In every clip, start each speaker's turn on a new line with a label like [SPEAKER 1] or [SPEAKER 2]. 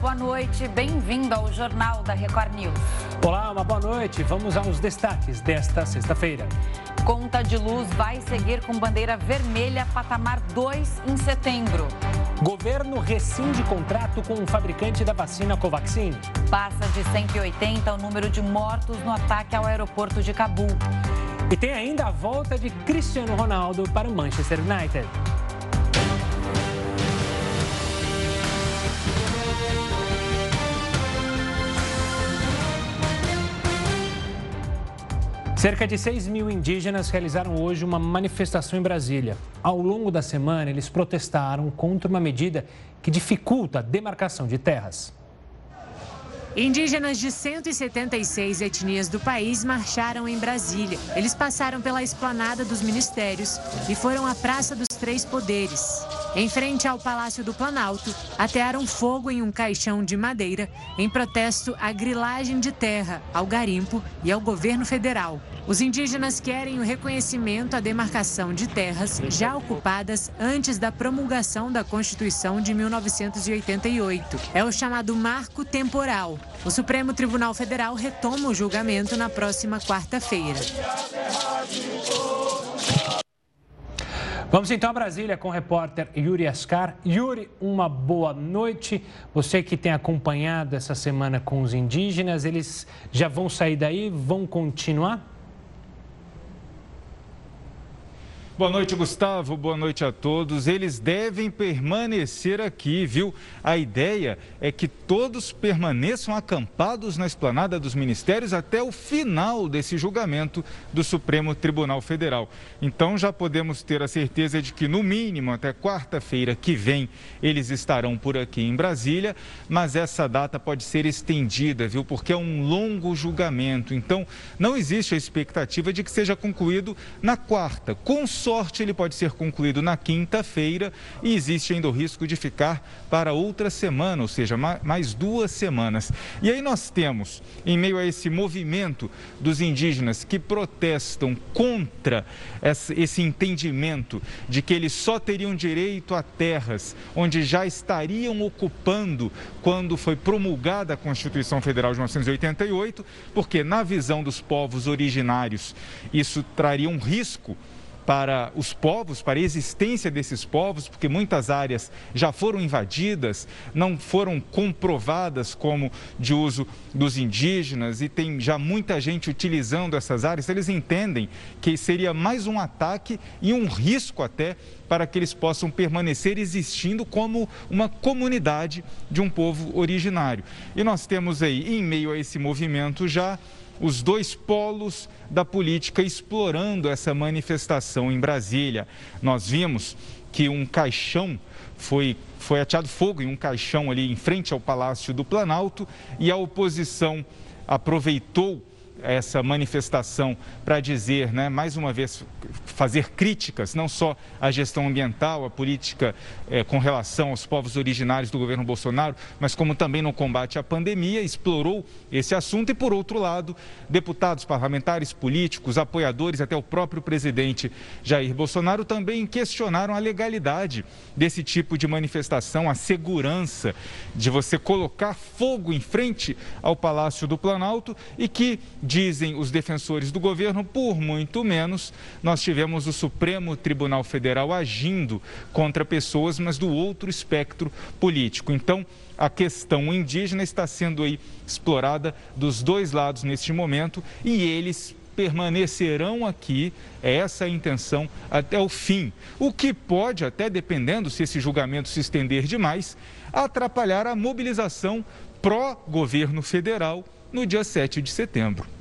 [SPEAKER 1] boa noite. Bem-vindo ao Jornal da Record News.
[SPEAKER 2] Olá, uma boa noite. Vamos aos destaques desta sexta-feira.
[SPEAKER 1] Conta de luz vai seguir com bandeira vermelha patamar 2 em setembro.
[SPEAKER 2] Governo rescinde contrato com o um fabricante da vacina Covaxin.
[SPEAKER 1] Passa de 180 o número de mortos no ataque ao aeroporto de Cabul.
[SPEAKER 2] E tem ainda a volta de Cristiano Ronaldo para o Manchester United. Cerca de 6 mil indígenas realizaram hoje uma manifestação em Brasília. Ao longo da semana, eles protestaram contra uma medida que dificulta a demarcação de terras.
[SPEAKER 3] Indígenas de 176 etnias do país marcharam em Brasília. Eles passaram pela esplanada dos ministérios e foram à Praça dos Três Poderes. Em frente ao Palácio do Planalto, atearam fogo em um caixão de madeira em protesto à grilagem de terra, ao garimpo e ao governo federal. Os indígenas querem o reconhecimento à demarcação de terras já ocupadas antes da promulgação da Constituição de 1988. É o chamado marco temporal. O Supremo Tribunal Federal retoma o julgamento na próxima quarta-feira.
[SPEAKER 2] Vamos então a Brasília com o repórter Yuri Ascar. Yuri, uma boa noite. Você que tem acompanhado essa semana com os indígenas, eles já vão sair daí? Vão continuar?
[SPEAKER 4] Boa noite, Gustavo. Boa noite a todos. Eles devem permanecer aqui, viu? A ideia é que todos permaneçam acampados na esplanada dos ministérios até o final desse julgamento do Supremo Tribunal Federal. Então já podemos ter a certeza de que, no mínimo, até quarta-feira que vem, eles estarão por aqui em Brasília, mas essa data pode ser estendida, viu? Porque é um longo julgamento. Então, não existe a expectativa de que seja concluído na quarta. Com sorte, ele pode ser concluído na quinta-feira e existe ainda o risco de ficar para outra semana, ou seja, mais duas semanas. E aí nós temos, em meio a esse movimento dos indígenas que protestam contra esse entendimento de que eles só teriam direito a terras onde já estariam ocupando quando foi promulgada a Constituição Federal de 1988, porque na visão dos povos originários isso traria um risco para os povos, para a existência desses povos, porque muitas áreas já foram invadidas, não foram comprovadas como de uso dos indígenas e tem já muita gente utilizando essas áreas. Eles entendem que seria mais um ataque e um risco até para que eles possam permanecer existindo como uma comunidade de um povo originário. E nós temos aí, em meio a esse movimento já, os dois polos da política explorando essa manifestação em Brasília. Nós vimos que um caixão foi, foi ateado fogo em um caixão ali em frente ao Palácio do Planalto e a oposição aproveitou essa manifestação para dizer, né, mais uma vez, fazer críticas, não só à gestão ambiental, à política eh, com relação aos povos originários do governo Bolsonaro, mas como também no combate à pandemia, explorou esse assunto. E, por outro lado, deputados, parlamentares, políticos, apoiadores, até o próprio presidente Jair Bolsonaro também questionaram a legalidade desse tipo de manifestação, a segurança de você colocar fogo em frente ao Palácio do Planalto e que dizem os defensores do governo, por muito menos, nós tivemos o Supremo Tribunal Federal agindo contra pessoas, mas do outro espectro político. Então, a questão indígena está sendo aí explorada dos dois lados neste momento e eles permanecerão aqui, é essa a intenção, até o fim. O que pode, até dependendo se esse julgamento se estender demais, atrapalhar a mobilização pró-governo federal no dia 7 de setembro.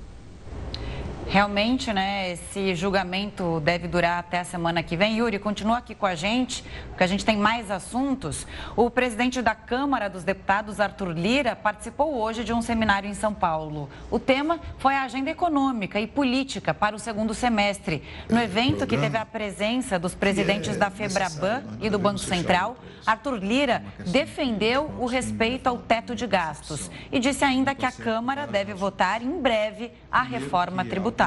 [SPEAKER 1] Realmente, né, esse julgamento deve durar até a semana que vem. Yuri, continua aqui com a gente, porque a gente tem mais assuntos. O presidente da Câmara dos Deputados, Arthur Lira, participou hoje de um seminário em São Paulo. O tema foi a agenda econômica e política para o segundo semestre. No evento, que teve a presença dos presidentes da FEBRABAN e do Banco Central, Arthur Lira defendeu o respeito ao teto de gastos e disse ainda que a Câmara deve votar em breve a reforma tributária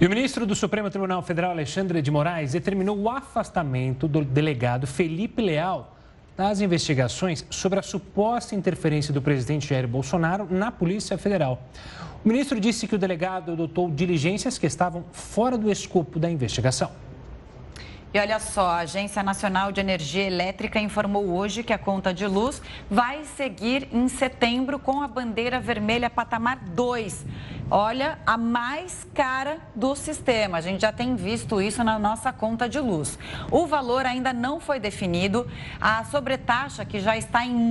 [SPEAKER 2] E o ministro do Supremo Tribunal Federal, Alexandre de Moraes, determinou o afastamento do delegado Felipe Leal das investigações sobre a suposta interferência do presidente Jair Bolsonaro na Polícia Federal. O ministro disse que o delegado adotou diligências que estavam fora do escopo da investigação.
[SPEAKER 1] E olha só, a Agência Nacional de Energia Elétrica informou hoje que a conta de luz vai seguir em setembro com a bandeira vermelha patamar 2 olha, a mais cara do sistema. A gente já tem visto isso na nossa conta de luz. O valor ainda não foi definido. A sobretaxa, que já está em R$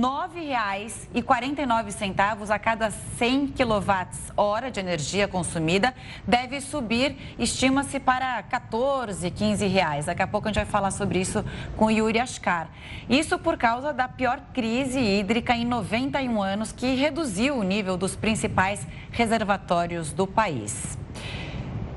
[SPEAKER 1] 9,49 a cada 100 kWh de energia consumida, deve subir, estima-se para 14, 15 reais. Daqui a pouco a gente vai falar sobre isso com o Yuri Ascar. Isso por causa da pior crise hídrica em 91 anos, que reduziu o nível dos principais reservatórios do país.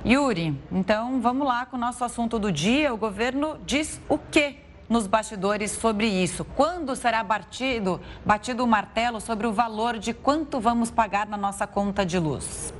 [SPEAKER 1] Yuri, então vamos lá com o nosso assunto do dia. O governo diz o quê nos bastidores sobre isso? Quando será batido, batido o martelo sobre o valor de quanto vamos pagar na nossa conta de luz?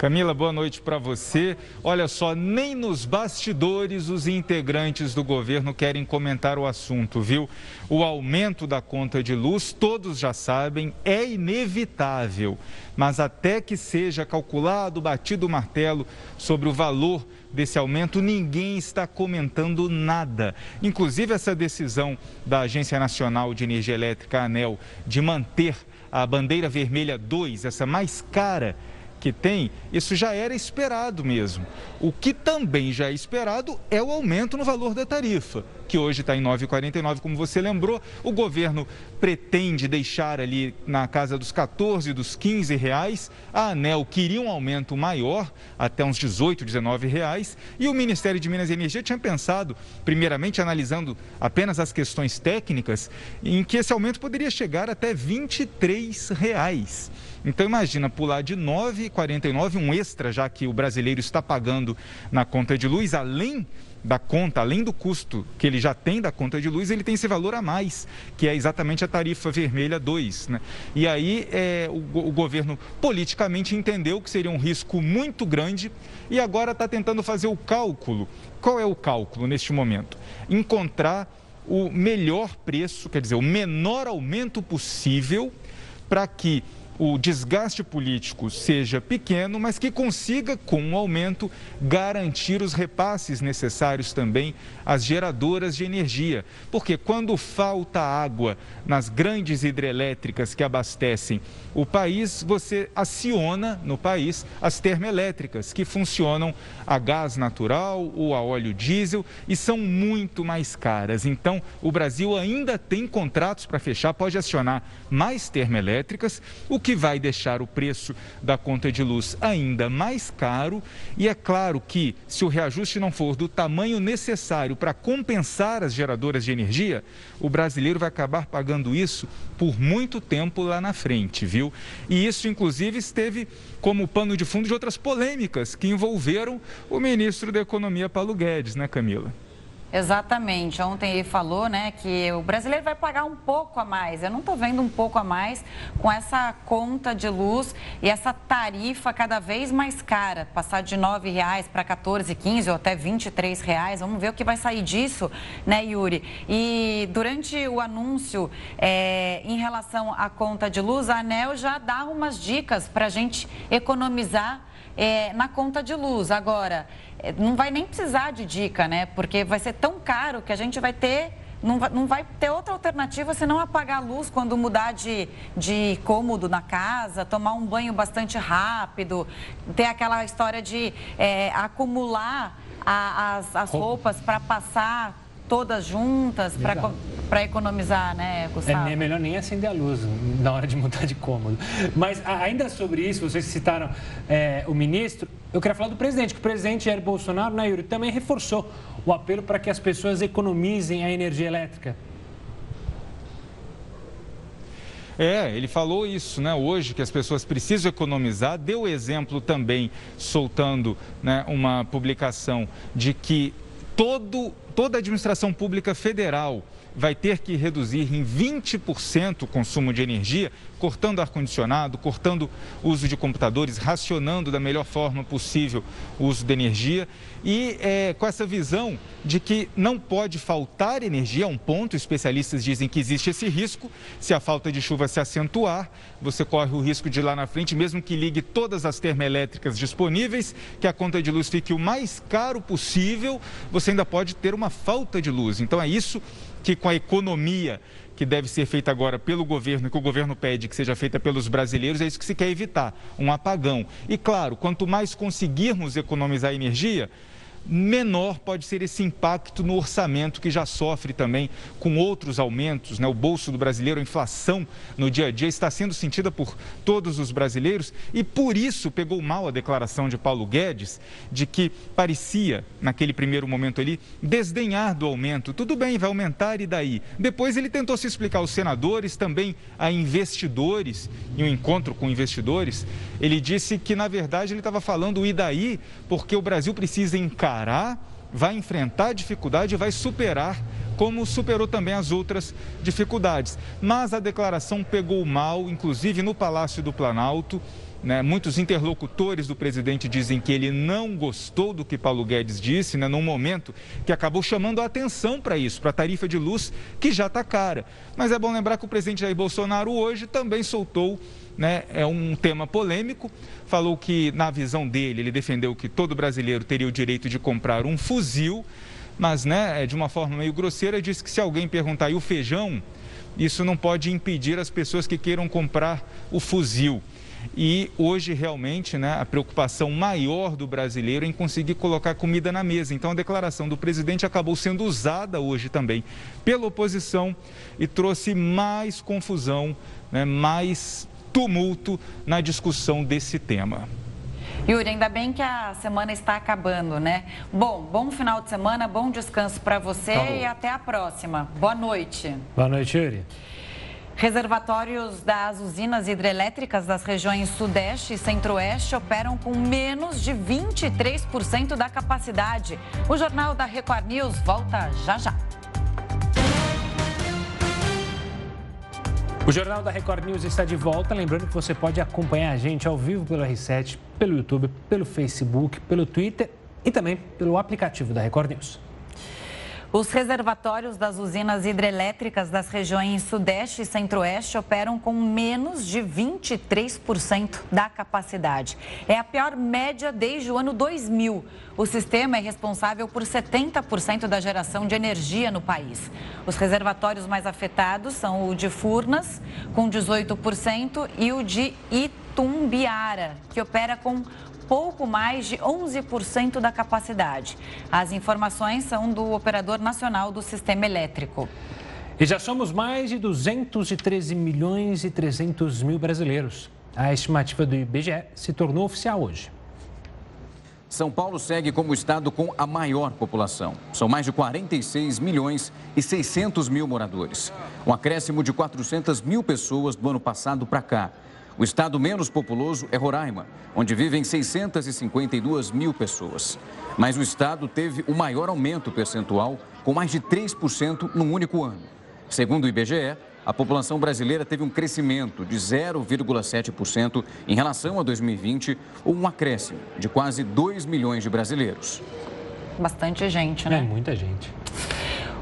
[SPEAKER 4] Camila, boa noite para você. Olha só, nem nos bastidores os integrantes do governo querem comentar o assunto, viu? O aumento da conta de luz, todos já sabem, é inevitável. Mas até que seja calculado, batido o martelo sobre o valor desse aumento, ninguém está comentando nada. Inclusive, essa decisão da Agência Nacional de Energia Elétrica, ANEL, de manter a bandeira vermelha 2, essa mais cara que tem, isso já era esperado mesmo. O que também já é esperado é o aumento no valor da tarifa, que hoje está em 9,49, como você lembrou. O governo pretende deixar ali na casa dos 14, dos 15 reais. A ANEL queria um aumento maior, até uns 18, 19 reais. E o Ministério de Minas e Energia tinha pensado, primeiramente analisando apenas as questões técnicas, em que esse aumento poderia chegar até 23 reais. Então imagina pular de 9,49, um extra já que o brasileiro está pagando na conta de luz, além da conta, além do custo que ele já tem da conta de luz, ele tem esse valor a mais, que é exatamente a tarifa vermelha 2. Né? E aí é, o, o governo politicamente entendeu que seria um risco muito grande e agora está tentando fazer o cálculo. Qual é o cálculo neste momento? Encontrar o melhor preço, quer dizer, o menor aumento possível para que o desgaste político seja pequeno, mas que consiga, com um aumento, garantir os repasses necessários também às geradoras de energia. Porque quando falta água nas grandes hidrelétricas que abastecem o país, você aciona no país as termoelétricas, que funcionam a gás natural ou a óleo diesel e são muito mais caras. Então, o Brasil ainda tem contratos para fechar, pode acionar mais termoelétricas, o que que vai deixar o preço da conta de luz ainda mais caro. E é claro que, se o reajuste não for do tamanho necessário para compensar as geradoras de energia, o brasileiro vai acabar pagando isso por muito tempo lá na frente, viu? E isso, inclusive, esteve como pano de fundo de outras polêmicas que envolveram o ministro da Economia, Paulo Guedes, né, Camila?
[SPEAKER 1] Exatamente. Ontem ele falou né, que o brasileiro vai pagar um pouco a mais. Eu não estou vendo um pouco a mais com essa conta de luz e essa tarifa cada vez mais cara. Passar de R$ 9,00 para 14, 15 ou até 23 reais. Vamos ver o que vai sair disso, né, Yuri? E durante o anúncio é, em relação à conta de luz, a ANEL já dá umas dicas para a gente economizar é, na conta de luz. Agora, não vai nem precisar de dica, né? Porque vai ser tão caro que a gente vai ter não vai, não vai, ter outra alternativa senão apagar a luz quando mudar de, de cômodo na casa, tomar um banho bastante rápido, ter aquela história de é, acumular a, as, as roupas para passar todas juntas para economizar, né, Gustavo?
[SPEAKER 2] É, é, melhor nem acender a luz na hora de mudar de cômodo. Mas ainda sobre isso, vocês citaram é, o ministro, eu queria falar do presidente, que o presidente Jair Bolsonaro, né, Yuri, também reforçou o apelo para que as pessoas economizem a energia elétrica.
[SPEAKER 4] É, ele falou isso, né, hoje, que as pessoas precisam economizar, deu exemplo também, soltando né, uma publicação de que todo toda a administração pública federal vai ter que reduzir em 20% o consumo de energia, cortando ar-condicionado, cortando o uso de computadores, racionando da melhor forma possível o uso de energia e é, com essa visão de que não pode faltar energia, é um ponto, especialistas dizem que existe esse risco, se a falta de chuva se acentuar, você corre o risco de lá na frente, mesmo que ligue todas as termoelétricas disponíveis, que a conta de luz fique o mais caro possível, você ainda pode ter uma falta de luz. Então é isso que com a economia que deve ser feita agora pelo governo e que o governo pede que seja feita pelos brasileiros, é isso que se quer evitar, um apagão. E claro, quanto mais conseguirmos economizar energia, menor pode ser esse impacto no orçamento que já sofre também com outros aumentos. Né? O bolso do brasileiro, a inflação no dia a dia está sendo sentida por todos os brasileiros e por isso pegou mal a declaração de Paulo Guedes de que parecia, naquele primeiro momento ali, desdenhar do aumento. Tudo bem, vai aumentar e daí? Depois ele tentou se explicar aos senadores, também a investidores, em um encontro com investidores. Ele disse que, na verdade, ele estava falando e daí porque o Brasil precisa encarar vai enfrentar dificuldade e vai superar, como superou também as outras dificuldades. Mas a declaração pegou mal, inclusive no Palácio do Planalto. Né? Muitos interlocutores do presidente dizem que ele não gostou do que Paulo Guedes disse, né? num momento que acabou chamando a atenção para isso, para a tarifa de luz, que já está cara. Mas é bom lembrar que o presidente Jair Bolsonaro hoje também soltou né, é um tema polêmico. Falou que, na visão dele, ele defendeu que todo brasileiro teria o direito de comprar um fuzil, mas, né, é, de uma forma meio grosseira, disse que se alguém perguntar e o feijão, isso não pode impedir as pessoas que queiram comprar o fuzil. E hoje, realmente, né, a preocupação maior do brasileiro é em conseguir colocar comida na mesa. Então, a declaração do presidente acabou sendo usada hoje também pela oposição e trouxe mais confusão, né, mais tumulto na discussão desse tema.
[SPEAKER 1] Yuri, ainda bem que a semana está acabando, né? Bom, bom final de semana, bom descanso para você tá e até a próxima. Boa noite.
[SPEAKER 2] Boa noite, Yuri.
[SPEAKER 1] Reservatórios das usinas hidrelétricas das regiões Sudeste e Centro-Oeste operam com menos de 23% da capacidade. O Jornal da Record News volta já já.
[SPEAKER 2] O Jornal da Record News está de volta. Lembrando que você pode acompanhar a gente ao vivo pelo R7, pelo YouTube, pelo Facebook, pelo Twitter e também pelo aplicativo da Record News.
[SPEAKER 1] Os reservatórios das usinas hidrelétricas das regiões Sudeste e Centro-Oeste operam com menos de 23% da capacidade. É a pior média desde o ano 2000. O sistema é responsável por 70% da geração de energia no país. Os reservatórios mais afetados são o de Furnas, com 18%, e o de Itumbiara, que opera com pouco mais de 11% da capacidade. As informações são do Operador Nacional do Sistema Elétrico.
[SPEAKER 2] E já somos mais de 213 milhões e 300 mil brasileiros. A estimativa do IBGE se tornou oficial hoje.
[SPEAKER 5] São Paulo segue como o estado com a maior população. São mais de 46 milhões e 600 mil moradores. Um acréscimo de 400 mil pessoas do ano passado para cá. O estado menos populoso é Roraima, onde vivem 652 mil pessoas. Mas o estado teve o maior aumento percentual, com mais de 3% num único ano. Segundo o IBGE, a população brasileira teve um crescimento de 0,7% em relação a 2020, ou um acréscimo de quase 2 milhões de brasileiros.
[SPEAKER 1] Bastante gente, né?
[SPEAKER 2] É muita gente.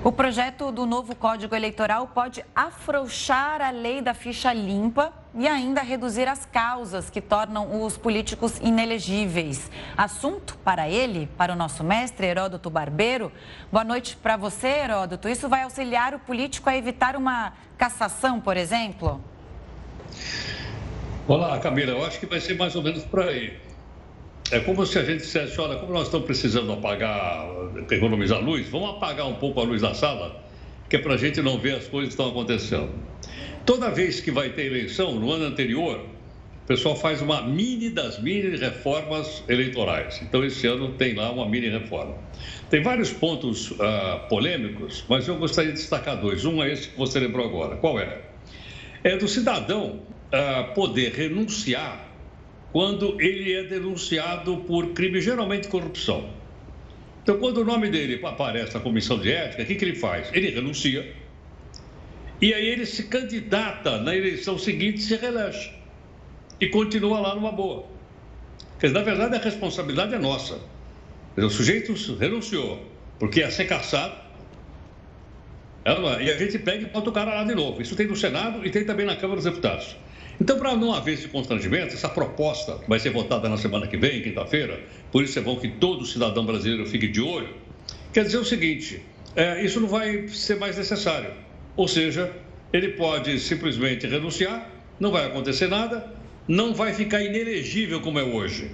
[SPEAKER 1] O projeto do novo Código Eleitoral pode afrouxar a lei da ficha limpa e ainda reduzir as causas que tornam os políticos inelegíveis. Assunto para ele, para o nosso mestre Heródoto Barbeiro. Boa noite para você, Heródoto. Isso vai auxiliar o político a evitar uma cassação, por exemplo?
[SPEAKER 6] Olá, Camila. Eu acho que vai ser mais ou menos por aí. É como se a gente dissesse, olha, como nós estamos precisando apagar, economizar luz, vamos apagar um pouco a luz da sala, que é para a gente não ver as coisas que estão acontecendo. Toda vez que vai ter eleição, no ano anterior, o pessoal faz uma mini das mini reformas eleitorais. Então, esse ano tem lá uma mini reforma. Tem vários pontos uh, polêmicos, mas eu gostaria de destacar dois. Um é esse que você lembrou agora. Qual é? É do cidadão uh, poder renunciar quando ele é denunciado por crime, geralmente corrupção. Então, quando o nome dele aparece na comissão de ética, o que, que ele faz? Ele renuncia e aí ele se candidata na eleição seguinte se reelege. E continua lá numa boa. Quer dizer, na verdade, a responsabilidade é nossa. O sujeito renunciou, porque ia ser caçado. É? E a gente pega e bota o cara lá de novo. Isso tem no Senado e tem também na Câmara dos Deputados. Então, para não haver esse constrangimento, essa proposta vai ser votada na semana que vem, quinta-feira, por isso é bom que todo cidadão brasileiro fique de olho. Quer dizer o seguinte: é, isso não vai ser mais necessário. Ou seja, ele pode simplesmente renunciar, não vai acontecer nada, não vai ficar inelegível como é hoje.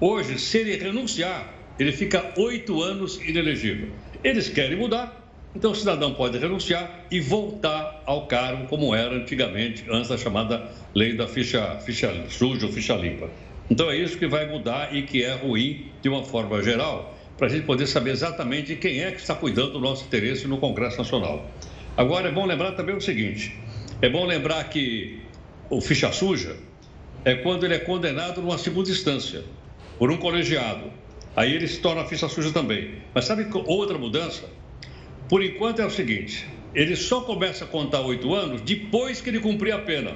[SPEAKER 6] Hoje, se ele renunciar, ele fica oito anos inelegível. Eles querem mudar, então o cidadão pode renunciar e voltar ao cargo como era antigamente, antes da chamada lei da ficha, ficha suja ou ficha limpa. Então é isso que vai mudar e que é ruim de uma forma geral, para a gente poder saber exatamente quem é que está cuidando do nosso interesse no Congresso Nacional. Agora é bom lembrar também o seguinte: é bom lembrar que o ficha suja é quando ele é condenado numa segunda instância por um colegiado. Aí ele se torna ficha suja também. Mas sabe outra mudança? Por enquanto é o seguinte: ele só começa a contar oito anos depois que ele cumprir a pena.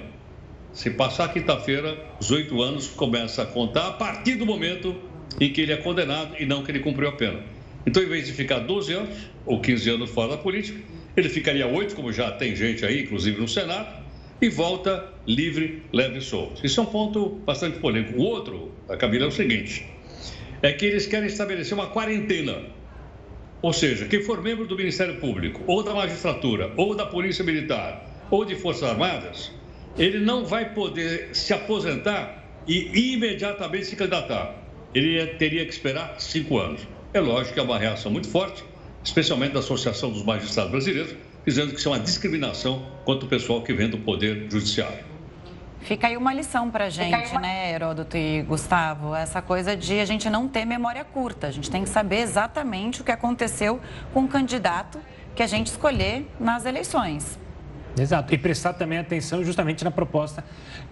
[SPEAKER 6] Se passar quinta-feira, os oito anos começa a contar a partir do momento em que ele é condenado e não que ele cumpriu a pena. Então, em vez de ficar 12 anos ou 15 anos fora da política, ele ficaria oito, como já tem gente aí, inclusive no Senado, e volta livre, leve e solto. Isso é um ponto bastante polêmico. O outro, a Camila, é o seguinte: é que eles querem estabelecer uma quarentena ou seja, quem for membro do Ministério Público, ou da magistratura, ou da Polícia Militar, ou de Forças Armadas, ele não vai poder se aposentar e imediatamente se candidatar. Ele teria que esperar cinco anos. É lógico que é uma reação muito forte, especialmente da Associação dos Magistrados Brasileiros, dizendo que isso é uma discriminação contra o pessoal que vem do Poder Judiciário.
[SPEAKER 1] Fica aí uma lição para a gente, uma... né, Heródoto e Gustavo? Essa coisa de a gente não ter memória curta. A gente tem que saber exatamente o que aconteceu com o candidato que a gente escolher nas eleições.
[SPEAKER 2] Exato. E prestar também atenção justamente na proposta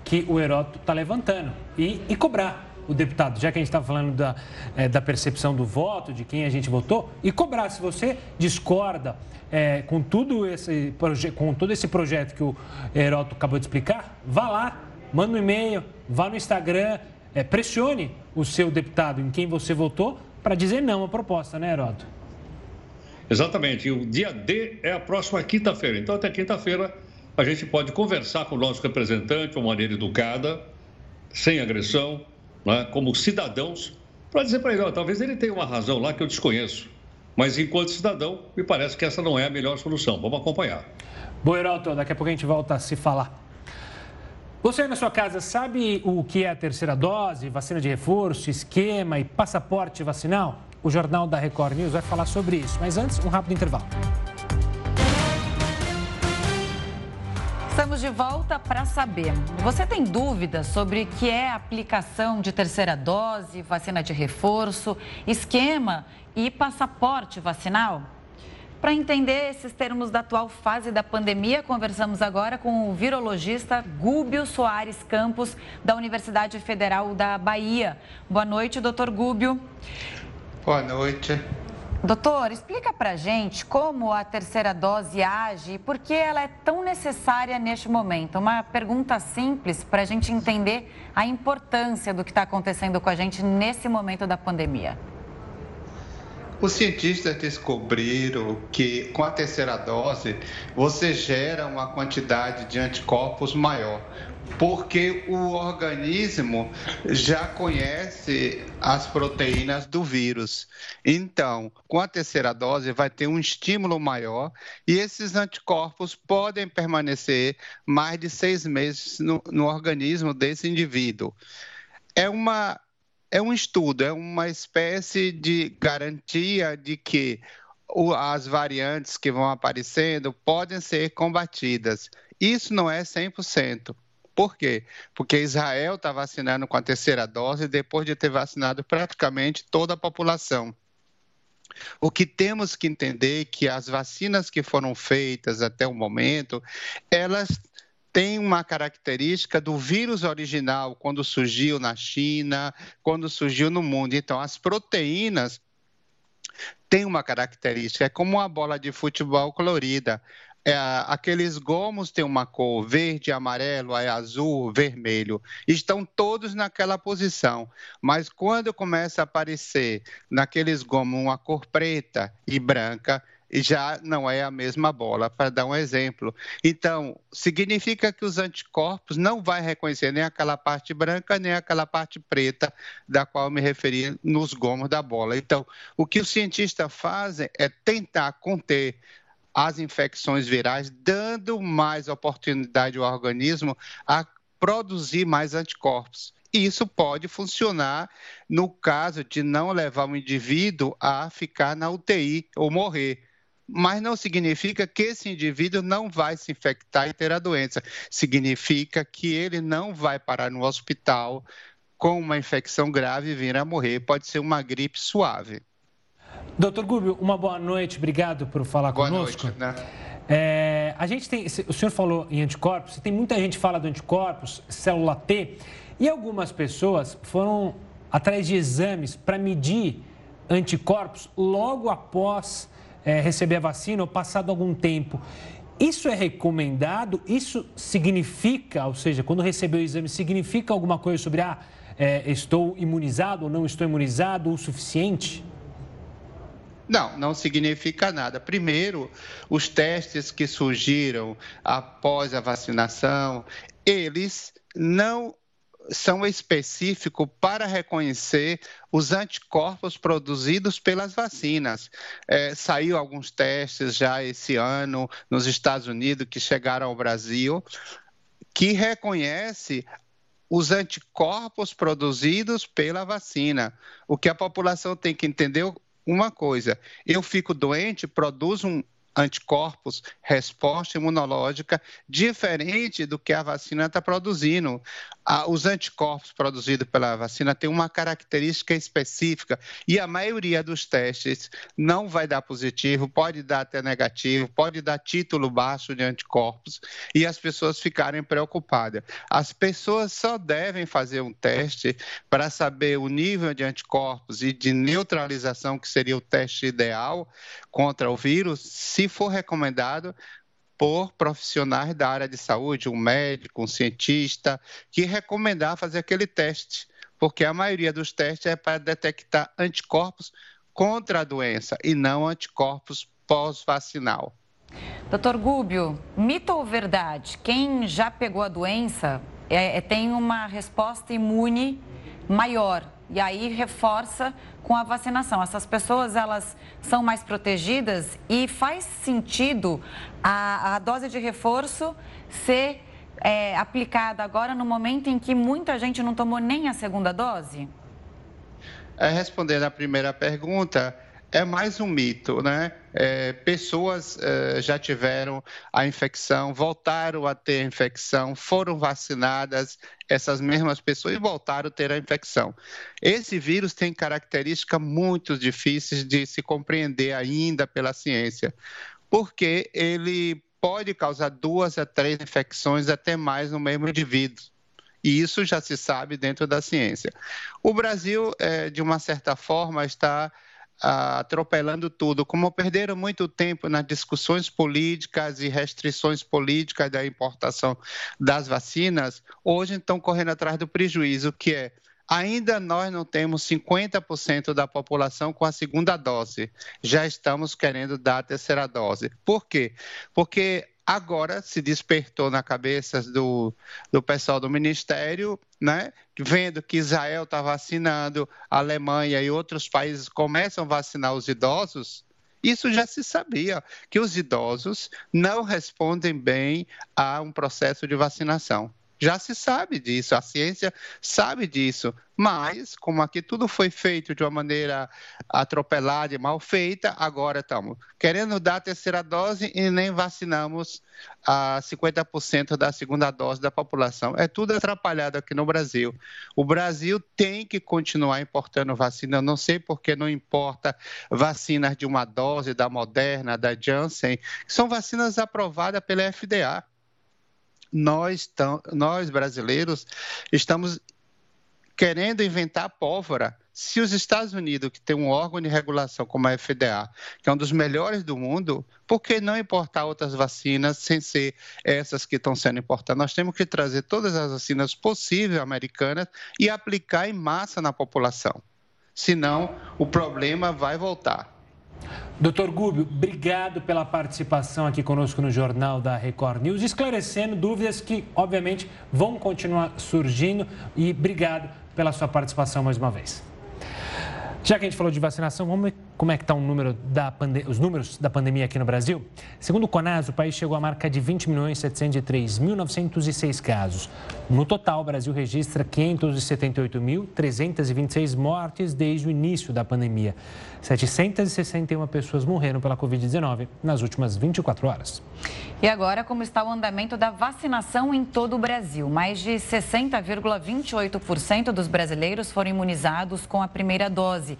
[SPEAKER 2] que o Heródoto está levantando e, e, cobrar o deputado, já que a gente está falando da, é, da percepção do voto, de quem a gente votou, e cobrar. Se você discorda é, com, tudo esse, com todo esse projeto que o Heroto acabou de explicar, vá lá, manda um e-mail, vá no Instagram, é, pressione o seu deputado em quem você votou para dizer não à proposta, né, Heroto?
[SPEAKER 6] Exatamente. E o dia D é a próxima quinta-feira. Então, até quinta-feira, a gente pode conversar com o nosso representante de uma maneira educada, sem agressão, né, como cidadãos, para dizer para ele: ó, talvez ele tenha uma razão lá que eu desconheço. Mas, enquanto cidadão, me parece que essa não é a melhor solução. Vamos acompanhar.
[SPEAKER 2] Bom, Heraldo, daqui a pouco a gente volta a se falar. Você aí na sua casa sabe o que é a terceira dose, vacina de reforço, esquema e passaporte vacinal? O Jornal da Record News vai falar sobre isso. Mas antes, um rápido intervalo.
[SPEAKER 1] Estamos de volta para saber. Você tem dúvidas sobre o que é aplicação de terceira dose, vacina de reforço, esquema e passaporte vacinal? Para entender esses termos da atual fase da pandemia, conversamos agora com o virologista Gúbio Soares Campos, da Universidade Federal da Bahia. Boa noite, doutor Gúbio.
[SPEAKER 7] Boa noite.
[SPEAKER 1] Doutor, explica para gente como a terceira dose age e por que ela é tão necessária neste momento. Uma pergunta simples para a gente entender a importância do que está acontecendo com a gente nesse momento da pandemia.
[SPEAKER 7] Os cientistas descobriram que com a terceira dose você gera uma quantidade de anticorpos maior, porque o organismo já conhece as proteínas do vírus. Então, com a terceira dose, vai ter um estímulo maior e esses anticorpos podem permanecer mais de seis meses no, no organismo desse indivíduo. É uma é um estudo, é uma espécie de garantia de que as variantes que vão aparecendo podem ser combatidas. Isso não é 100%. Por quê? Porque Israel está vacinando com a terceira dose depois de ter vacinado praticamente toda a população. O que temos que entender é que as vacinas que foram feitas até o momento, elas tem uma característica do vírus original quando surgiu na China, quando surgiu no mundo. Então, as proteínas tem uma característica, é como uma bola de futebol colorida. É, aqueles gomos têm uma cor verde, amarelo, azul, vermelho. Estão todos naquela posição. Mas quando começa a aparecer naqueles gomos uma cor preta e branca, já não é a mesma bola, para dar um exemplo. Então, significa que os anticorpos não vai reconhecer nem aquela parte branca, nem aquela parte preta, da qual me referi nos gomos da bola. Então, o que os cientistas fazem é tentar conter as infecções virais, dando mais oportunidade ao organismo a produzir mais anticorpos. E isso pode funcionar no caso de não levar o indivíduo a ficar na UTI ou morrer mas não significa que esse indivíduo não vai se infectar e ter a doença. Significa que ele não vai parar no hospital com uma infecção grave e vir a morrer. Pode ser uma gripe suave.
[SPEAKER 2] Doutor Gúbio, uma boa noite. Obrigado por falar boa conosco. Noite, né? É, a gente tem, o senhor falou em anticorpos, tem muita gente que fala de anticorpos, célula T, e algumas pessoas foram atrás de exames para medir anticorpos logo após é, receber a vacina ou passado algum tempo. Isso é recomendado? Isso significa, ou seja, quando receber o exame, significa alguma coisa sobre, ah, é, estou imunizado ou não estou imunizado o suficiente?
[SPEAKER 7] Não, não significa nada. Primeiro, os testes que surgiram após a vacinação, eles não são específicos para reconhecer os anticorpos produzidos pelas vacinas. É, saiu alguns testes já esse ano nos Estados Unidos que chegaram ao Brasil que reconhece os anticorpos produzidos pela vacina. O que a população tem que entender uma coisa: eu fico doente, produzo um anticorpos, resposta imunológica diferente do que a vacina está produzindo. Os anticorpos produzidos pela vacina têm uma característica específica e a maioria dos testes não vai dar positivo, pode dar até negativo, pode dar título baixo de anticorpos e as pessoas ficarem preocupadas. As pessoas só devem fazer um teste para saber o nível de anticorpos e de neutralização, que seria o teste ideal contra o vírus, se se for recomendado por profissionais da área de saúde, um médico, um cientista, que recomendar fazer aquele teste, porque a maioria dos testes é para detectar anticorpos contra a doença e não anticorpos pós-vacinal.
[SPEAKER 1] Doutor Gúbio, mito ou verdade? Quem já pegou a doença é, é, tem uma resposta imune maior e aí reforça com a vacinação. Essas pessoas elas são mais protegidas e faz sentido a, a dose de reforço ser é, aplicada agora no momento em que muita gente não tomou nem a segunda dose?
[SPEAKER 7] É, respondendo à primeira pergunta, é mais um mito, né? É, pessoas é, já tiveram a infecção, voltaram a ter a infecção, foram vacinadas, essas mesmas pessoas e voltaram a ter a infecção. Esse vírus tem características muito difíceis de se compreender ainda pela ciência, porque ele pode causar duas a três infecções, até mais no mesmo indivíduo. E isso já se sabe dentro da ciência. O Brasil, é, de uma certa forma, está atropelando tudo. Como perderam muito tempo nas discussões políticas e restrições políticas da importação das vacinas, hoje estão correndo atrás do prejuízo, que é Ainda nós não temos 50% da população com a segunda dose. Já estamos querendo dar a terceira dose. Por quê? Porque agora se despertou na cabeça do, do pessoal do Ministério, né? vendo que Israel está vacinando, a Alemanha e outros países começam a vacinar os idosos, isso já se sabia, que os idosos não respondem bem a um processo de vacinação. Já se sabe disso, a ciência sabe disso, mas como aqui tudo foi feito de uma maneira atropelada e mal feita, agora estamos querendo dar a terceira dose e nem vacinamos a 50% da segunda dose da população. É tudo atrapalhado aqui no Brasil. O Brasil tem que continuar importando vacina. Eu não sei por que não importa vacinas de uma dose da Moderna, da Janssen, que são vacinas aprovadas pela FDA nós, nós brasileiros estamos querendo inventar pólvora. Se os Estados Unidos, que tem um órgão de regulação como a FDA, que é um dos melhores do mundo, por que não importar outras vacinas sem ser essas que estão sendo importadas? Nós temos que trazer todas as vacinas possíveis americanas e aplicar em massa na população. Senão, o problema vai voltar.
[SPEAKER 2] Doutor Gúbio, obrigado pela participação aqui conosco no Jornal da Record News, esclarecendo dúvidas que, obviamente, vão continuar surgindo. E obrigado pela sua participação mais uma vez. Já que a gente falou de vacinação, vamos como é que está número os números da pandemia aqui no Brasil. Segundo o CONAS, o país chegou à marca de 20 milhões 703.906 casos. No total, o Brasil registra 578.326 mortes desde o início da pandemia. 761 pessoas morreram pela Covid-19 nas últimas 24 horas.
[SPEAKER 1] E agora, como está o andamento da vacinação em todo o Brasil? Mais de 60,28% dos brasileiros foram imunizados com a primeira dose.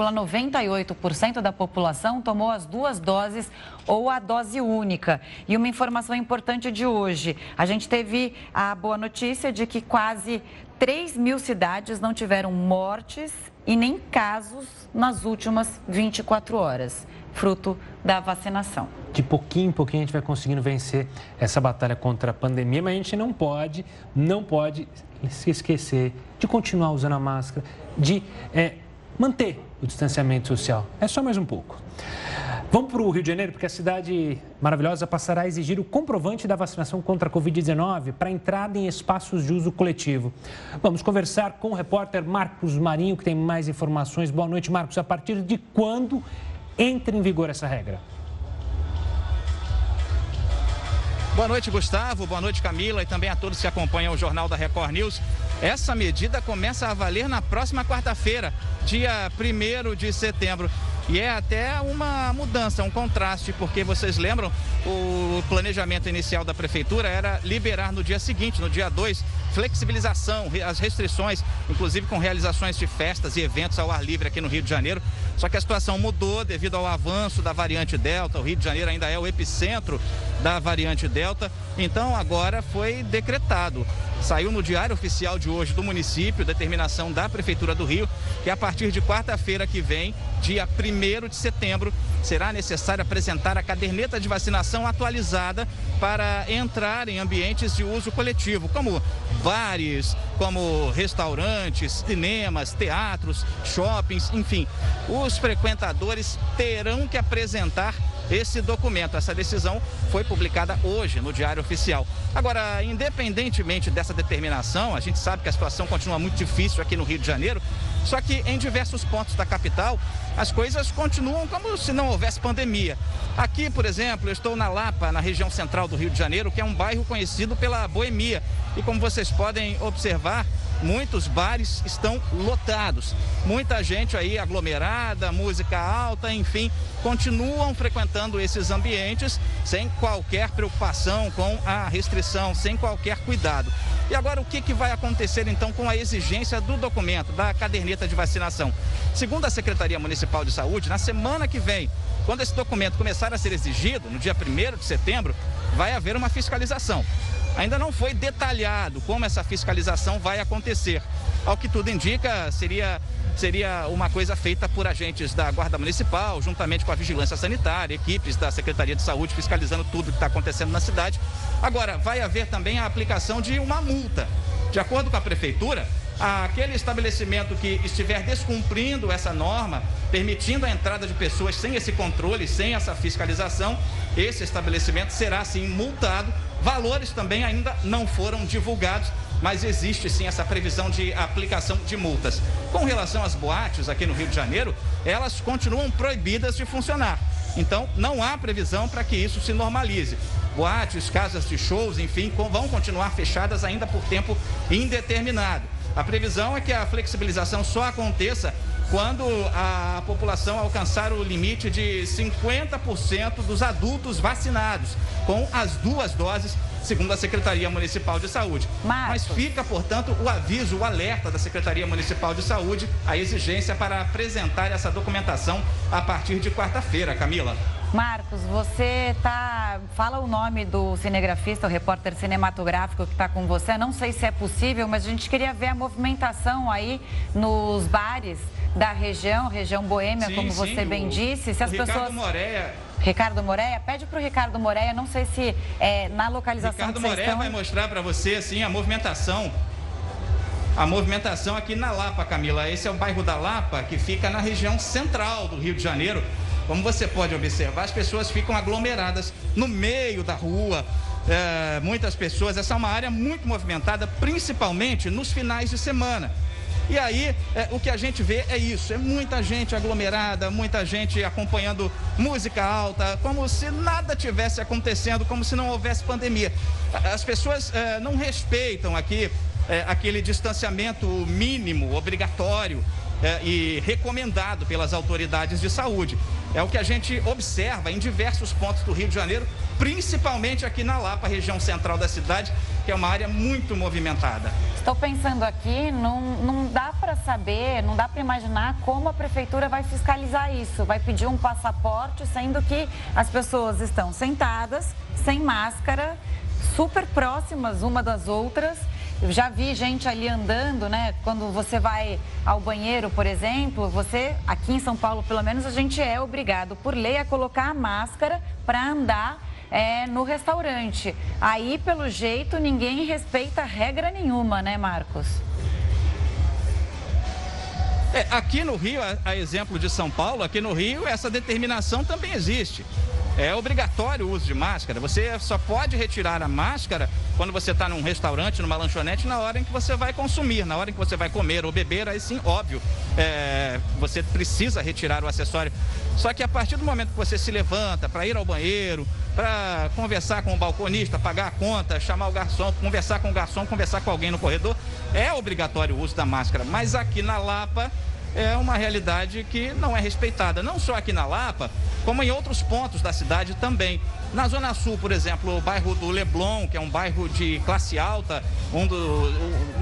[SPEAKER 1] 27,98% da população tomou as duas doses ou a dose única. E uma informação importante de hoje: a gente teve a boa notícia de que quase 3 mil cidades não tiveram mortes e nem casos nas últimas 24 horas, fruto da vacinação.
[SPEAKER 2] De pouquinho em pouquinho a gente vai conseguindo vencer essa batalha contra a pandemia, mas a gente não pode, não pode se esquecer de continuar usando a máscara, de é, manter o distanciamento social. É só mais um pouco. Vamos para o Rio de Janeiro, porque a cidade maravilhosa passará a exigir o comprovante da vacinação contra a Covid-19 para entrada em espaços de uso coletivo. Vamos conversar com o repórter Marcos Marinho, que tem mais informações. Boa noite, Marcos. A partir de quando entra em vigor essa regra?
[SPEAKER 8] Boa noite, Gustavo. Boa noite, Camila, e também a todos que acompanham o Jornal da Record News. Essa medida começa a valer na próxima quarta-feira, dia 1 de setembro. E é até uma mudança, um contraste, porque vocês lembram, o planejamento inicial da prefeitura era liberar no dia seguinte, no dia 2, flexibilização, as restrições, inclusive com realizações de festas e eventos ao ar livre aqui no Rio de Janeiro. Só que a situação mudou devido ao avanço da variante Delta. O Rio de Janeiro ainda é o epicentro da variante Delta. Então agora foi decretado. Saiu no Diário Oficial de hoje do município, determinação da Prefeitura do Rio, que a partir de quarta-feira que vem, dia 1 de setembro, será necessário apresentar a caderneta de vacinação atualizada para entrar em ambientes de uso coletivo, como bares, como restaurantes, cinemas, teatros, shoppings, enfim. Os frequentadores terão que apresentar esse documento. Essa decisão foi publicada hoje no Diário Oficial. Agora, independentemente dessa determinação, a gente sabe que a situação continua muito difícil aqui no Rio de Janeiro, só que em diversos pontos da capital, as coisas continuam como se não houvesse pandemia. Aqui, por exemplo, eu estou na Lapa, na região central do Rio de Janeiro, que é um bairro conhecido pela boemia. E como vocês podem observar, muitos bares estão lotados. Muita gente aí aglomerada, música alta, enfim, continuam frequentando esses ambientes sem qualquer preocupação com a restrição, sem qualquer cuidado. E agora o que, que vai acontecer então com a exigência do documento, da caderneta de vacinação? Segundo a Secretaria Municipal de Saúde, na semana que vem, quando esse documento começar a ser exigido, no dia 1 de setembro, vai haver uma fiscalização. Ainda não foi detalhado como essa fiscalização vai acontecer. Ao que tudo indica, seria, seria uma coisa feita por agentes da Guarda Municipal, juntamente com a Vigilância Sanitária, equipes da Secretaria de Saúde fiscalizando tudo que está acontecendo na cidade. Agora, vai haver também a aplicação de uma multa. De acordo com a Prefeitura, aquele estabelecimento que estiver descumprindo essa norma, permitindo a entrada de pessoas sem esse controle, sem essa fiscalização, esse estabelecimento será sim multado. Valores também ainda não foram divulgados, mas existe sim essa previsão de aplicação de multas. Com relação às boates aqui no Rio de Janeiro, elas continuam proibidas de funcionar. Então, não há previsão para que isso se normalize. Boates, casas de shows, enfim, vão continuar fechadas ainda por tempo indeterminado. A previsão é que a flexibilização só aconteça quando a população alcançar o limite de 50% dos adultos vacinados com as duas doses, segundo a Secretaria Municipal de Saúde. Marcos. Mas fica, portanto, o aviso, o alerta da Secretaria Municipal de Saúde, a exigência para apresentar essa documentação a partir de quarta-feira, Camila.
[SPEAKER 1] Marcos, você tá. Fala o nome do cinegrafista, o repórter cinematográfico que está com você. Não sei se é possível, mas a gente queria ver a movimentação aí nos bares da região, região boêmia, sim, como você bem disse. Se as pessoas.
[SPEAKER 8] Ricardo Moreia.
[SPEAKER 1] Ricardo Moreia, pede para o Ricardo Moreia, não sei se é, na localização
[SPEAKER 8] Ricardo Moreia
[SPEAKER 1] estão...
[SPEAKER 8] vai mostrar para você assim a movimentação a movimentação aqui na Lapa, Camila. Esse é o bairro da Lapa, que fica na região central do Rio de Janeiro. Como você pode observar, as pessoas ficam aglomeradas no meio da rua. É, muitas pessoas, essa é uma área muito movimentada, principalmente nos finais de semana. E aí, é, o que a gente vê é isso: é muita gente aglomerada, muita gente acompanhando música alta, como se nada tivesse acontecendo, como se não houvesse pandemia. As pessoas é, não respeitam aqui é, aquele distanciamento mínimo, obrigatório é, e recomendado pelas autoridades de saúde. É o que a gente observa em diversos pontos do Rio de Janeiro, principalmente aqui na Lapa, região central da cidade, que é uma área muito movimentada.
[SPEAKER 1] Estou pensando aqui, não, não dá para saber, não dá para imaginar como a prefeitura vai fiscalizar isso. Vai pedir um passaporte, sendo que as pessoas estão sentadas, sem máscara, super próximas uma das outras eu já vi gente ali andando, né? Quando você vai ao banheiro, por exemplo, você, aqui em São Paulo, pelo menos, a gente é obrigado, por lei, a colocar a máscara para andar é, no restaurante. Aí, pelo jeito, ninguém respeita regra nenhuma, né, Marcos?
[SPEAKER 8] É, aqui no Rio, a, a exemplo de São Paulo, aqui no Rio, essa determinação também existe é obrigatório o uso de máscara. Você só pode retirar a máscara quando você está num restaurante, numa lanchonete, na hora em que você vai consumir, na hora em que você vai comer ou beber, aí sim, óbvio, é, você precisa retirar o acessório. Só que a partir do momento que você se levanta para ir ao banheiro, para conversar com o balconista, pagar a conta, chamar o garçom, conversar com o garçom, conversar com alguém no corredor, é obrigatório o uso da máscara. Mas aqui na Lapa, é uma realidade que não é respeitada, não só aqui na Lapa, como em outros pontos da cidade também. Na Zona Sul, por exemplo, o bairro do Leblon, que é um bairro de classe alta, um do,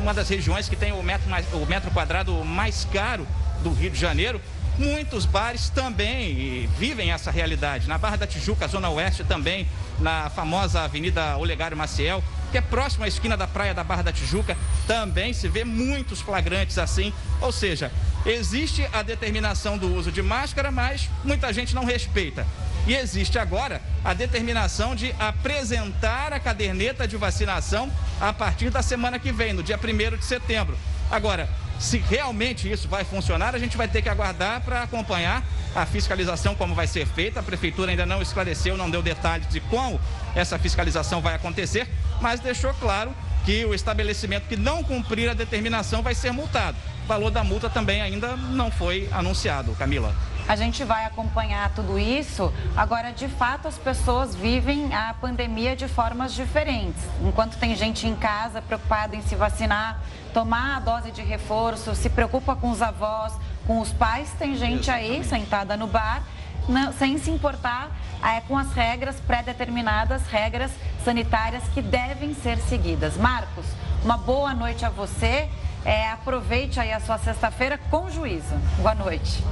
[SPEAKER 8] uma das regiões que tem o metro, mais, o metro quadrado mais caro do Rio de Janeiro, muitos bares também vivem essa realidade. Na Barra da Tijuca, Zona Oeste também, na famosa Avenida Olegário Maciel, que é próximo à esquina da praia da Barra da Tijuca, também se vê muitos flagrantes assim. Ou seja, existe a determinação do uso de máscara, mas muita gente não respeita. E existe agora a determinação de apresentar a caderneta de vacinação a partir da semana que vem, no dia 1 de setembro. Agora, se realmente isso vai funcionar, a gente vai ter que aguardar para acompanhar a fiscalização, como vai ser feita. A prefeitura ainda não esclareceu, não deu detalhes de como essa fiscalização vai acontecer, mas deixou claro que o estabelecimento que não cumprir a determinação vai ser multado. O valor da multa também ainda não foi anunciado, Camila.
[SPEAKER 1] A gente vai acompanhar tudo isso. Agora, de fato, as pessoas vivem a pandemia de formas diferentes. Enquanto tem gente em casa preocupada em se vacinar, tomar a dose de reforço, se preocupa com os avós, com os pais, tem gente aí sentada no bar não, sem se importar é, com as regras pré-determinadas, regras sanitárias que devem ser seguidas. Marcos, uma boa noite a você. É, aproveite aí a sua sexta-feira com juízo. Boa noite.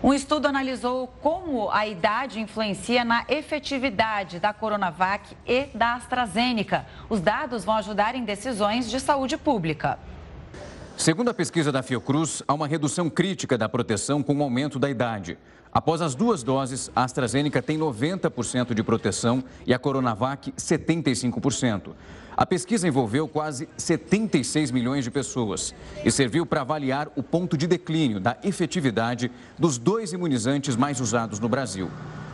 [SPEAKER 1] Um estudo analisou como a idade influencia na efetividade da Coronavac e da AstraZeneca. Os dados vão ajudar em decisões de saúde pública.
[SPEAKER 5] Segundo a pesquisa da Fiocruz, há uma redução crítica da proteção com o aumento da idade. Após as duas doses, a AstraZeneca tem 90% de proteção e a Coronavac 75%. A pesquisa envolveu quase 76 milhões de pessoas e serviu para avaliar o ponto de declínio da efetividade dos dois imunizantes mais usados no Brasil.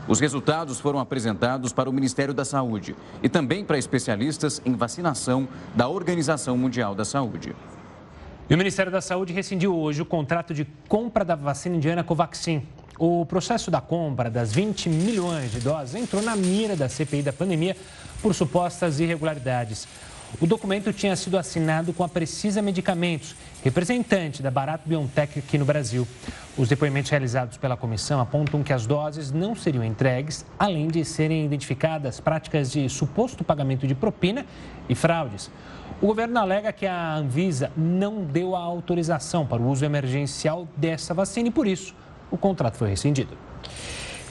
[SPEAKER 5] Os resultados foram apresentados para o Ministério da Saúde e também para especialistas em vacinação da Organização Mundial da Saúde.
[SPEAKER 2] E o Ministério da Saúde rescindiu hoje o contrato de compra da vacina indiana Covaxin. O processo da compra das 20 milhões de doses entrou na mira da CPI da pandemia por supostas irregularidades. O documento tinha sido assinado com a Precisa Medicamentos, representante da Barato Biotech aqui no Brasil. Os depoimentos realizados pela comissão apontam que as doses não seriam entregues, além de serem identificadas práticas de suposto pagamento de propina e fraudes. O governo alega que a Anvisa não deu a autorização para o uso emergencial dessa vacina e, por isso, o contrato foi rescindido.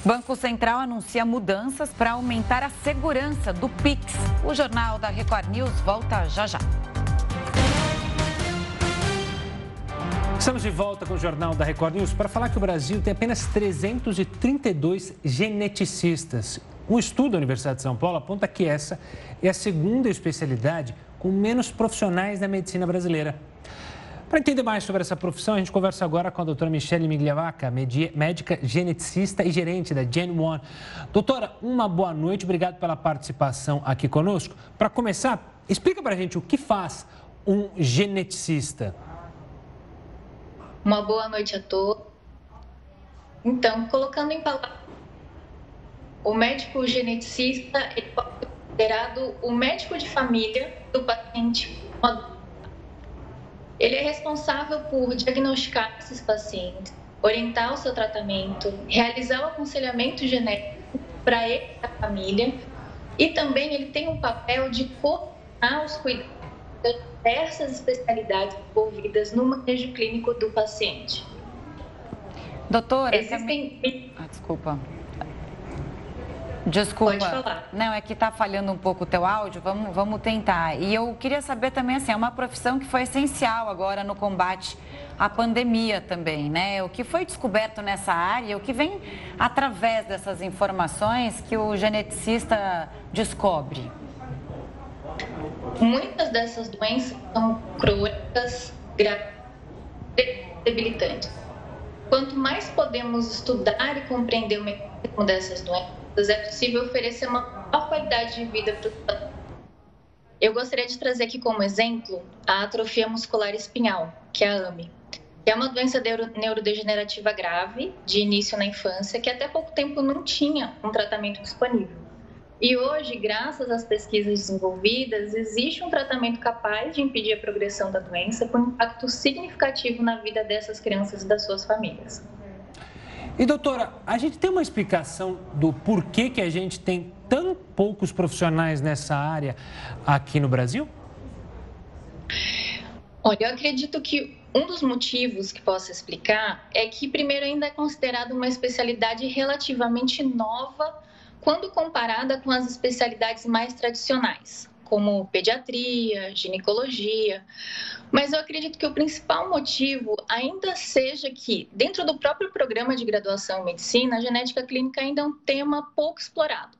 [SPEAKER 1] Banco Central anuncia mudanças para aumentar a segurança do Pix. O Jornal da Record News volta já já.
[SPEAKER 2] Estamos de volta com o Jornal da Record News para falar que o Brasil tem apenas 332 geneticistas. Um estudo da Universidade de São Paulo aponta que essa é a segunda especialidade com menos profissionais na medicina brasileira. Para entender mais sobre essa profissão, a gente conversa agora com a doutora Michele Migliavaca, médica geneticista e gerente da Gen One. Doutora, uma boa noite, obrigado pela participação aqui conosco. Para começar, explica para a gente o que faz um geneticista.
[SPEAKER 9] Uma boa noite a todos. Então, colocando em palavras, o médico geneticista ser considerado o médico de família do paciente ele é responsável por diagnosticar esses pacientes, orientar o seu tratamento, realizar o aconselhamento genético para ele e a família e também ele tem um papel de coordenar os cuidados das diversas especialidades envolvidas no manejo clínico do paciente.
[SPEAKER 1] Doutora, existem... Ah, desculpa. Desculpa.
[SPEAKER 9] Pode falar.
[SPEAKER 1] Não, é que está falhando um pouco o teu áudio, vamos, vamos tentar. E eu queria saber também, assim, é uma profissão que foi essencial agora no combate à pandemia também, né? O que foi descoberto nessa área, o que vem através dessas informações que o geneticista descobre?
[SPEAKER 9] Muitas dessas doenças são crônicas, graves, debilitantes. Quanto mais podemos estudar e compreender o mecanismo dessas doenças, é possível oferecer uma maior qualidade de vida para os Eu gostaria de trazer aqui como exemplo a atrofia muscular espinhal, que é a AME, que é uma doença neurodegenerativa grave, de início na infância, que até pouco tempo não tinha um tratamento disponível. E hoje, graças às pesquisas desenvolvidas, existe um tratamento capaz de impedir a progressão da doença com impacto significativo na vida dessas crianças e das suas famílias.
[SPEAKER 2] E doutora, a gente tem uma explicação do porquê que a gente tem tão poucos profissionais nessa área aqui no Brasil?
[SPEAKER 9] Olha, eu acredito que um dos motivos que possa explicar é que, primeiro, ainda é considerado uma especialidade relativamente nova quando comparada com as especialidades mais tradicionais, como pediatria, ginecologia. Mas eu acredito que o principal motivo ainda seja que, dentro do próprio programa de graduação em medicina, a genética clínica ainda é um tema pouco explorado.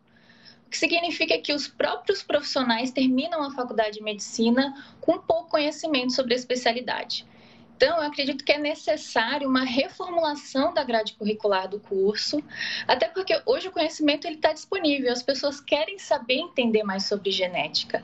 [SPEAKER 9] O que significa que os próprios profissionais terminam a faculdade de medicina com pouco conhecimento sobre a especialidade. Então, eu acredito que é necessário uma reformulação da grade curricular do curso, até porque hoje o conhecimento está disponível, as pessoas querem saber entender mais sobre genética.